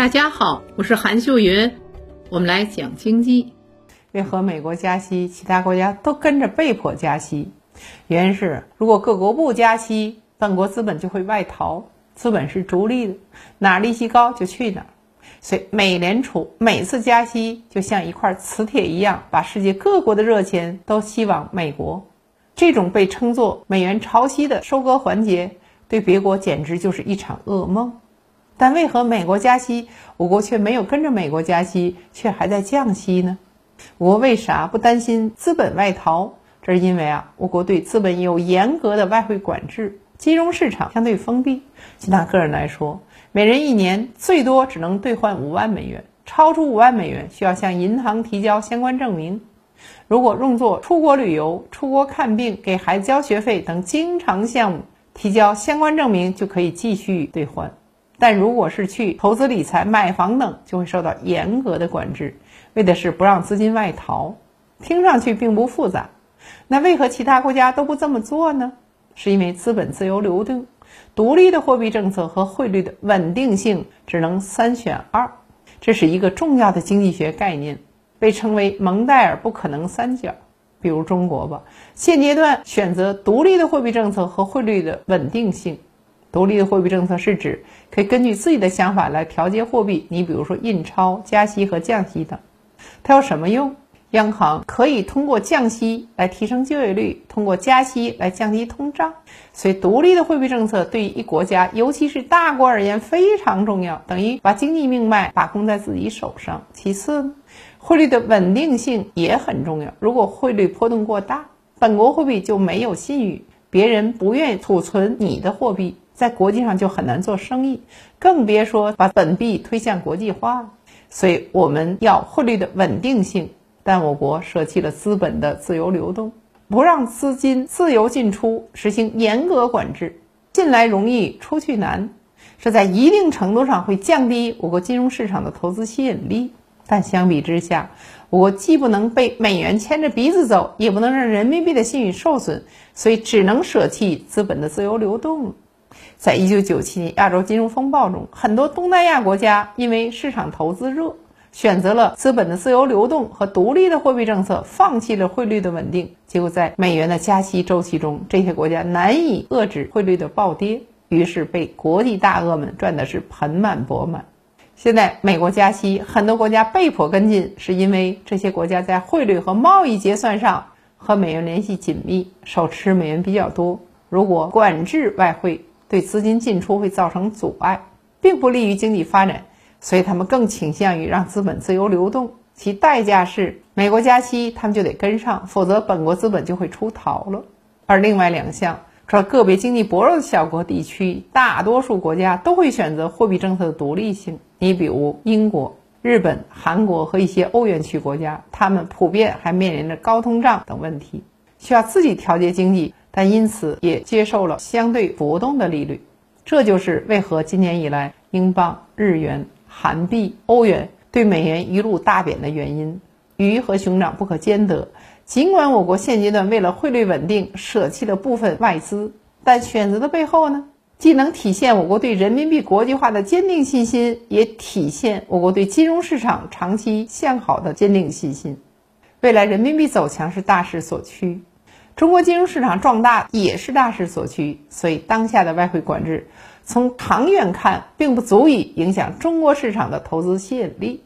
大家好，我是韩秀云，我们来讲经济。为何美国加息，其他国家都跟着被迫加息？原因是，如果各国不加息，本国资本就会外逃。资本是逐利的，哪利息高就去哪儿。所以，美联储每次加息，就像一块磁铁一样，把世界各国的热钱都吸往美国。这种被称作美元潮汐的收割环节，对别国简直就是一场噩梦。但为何美国加息，我国却没有跟着美国加息，却还在降息呢？我国为啥不担心资本外逃？这是因为啊，我国对资本有严格的外汇管制，金融市场相对封闭。就拿个人来说，每人一年最多只能兑换五万美元，超出五万美元需要向银行提交相关证明。如果用作出国旅游、出国看病、给孩子交学费等经常项目，提交相关证明就可以继续兑换。但如果是去投资理财、买房等，就会受到严格的管制，为的是不让资金外逃。听上去并不复杂，那为何其他国家都不这么做呢？是因为资本自由流动、独立的货币政策和汇率的稳定性只能三选二，这是一个重要的经济学概念，被称为蒙代尔不可能三角。比如中国吧，现阶段选择独立的货币政策和汇率的稳定性。独立的货币政策是指可以根据自己的想法来调节货币，你比如说印钞、加息和降息等。它有什么用？央行可以通过降息来提升就业率，通过加息来降低通胀。所以，独立的货币政策对于一国家，尤其是大国而言非常重要，等于把经济命脉把控在自己手上。其次，汇率的稳定性也很重要。如果汇率波动过大，本国货币就没有信誉，别人不愿意储存你的货币。在国际上就很难做生意，更别说把本币推向国际化。所以我们要汇率的稳定性，但我国舍弃了资本的自由流动，不让资金自由进出，实行严格管制，进来容易出去难，这在一定程度上会降低我国金融市场的投资吸引力。但相比之下，我国既不能被美元牵着鼻子走，也不能让人民币的信誉受损，所以只能舍弃资本的自由流动。在一九九七年亚洲金融风暴中，很多东南亚国家因为市场投资热，选择了资本的自由流动和独立的货币政策，放弃了汇率的稳定。结果在美元的加息周期中，这些国家难以遏制汇率的暴跌，于是被国际大鳄们赚的是盆满钵满。现在美国加息，很多国家被迫跟进，是因为这些国家在汇率和贸易结算上和美元联系紧密，手持美元比较多。如果管制外汇，对资金进出会造成阻碍，并不利于经济发展，所以他们更倾向于让资本自由流动。其代价是，美国加息，他们就得跟上，否则本国资本就会出逃了。而另外两项，除了个别经济薄弱的小国地区，大多数国家都会选择货币政策的独立性。你比如英国、日本、韩国和一些欧元区国家，他们普遍还面临着高通胀等问题，需要自己调节经济。但因此也接受了相对浮动的利率，这就是为何今年以来英镑、日元、韩币、欧元对美元一路大贬的原因。鱼和熊掌不可兼得。尽管我国现阶段为了汇率稳定舍弃了部分外资，但选择的背后呢，既能体现我国对人民币国际化的坚定信心，也体现我国对金融市场长期向好的坚定信心。未来人民币走强是大势所趋。中国金融市场壮大也是大势所趋，所以当下的外汇管制，从长远看并不足以影响中国市场的投资吸引力。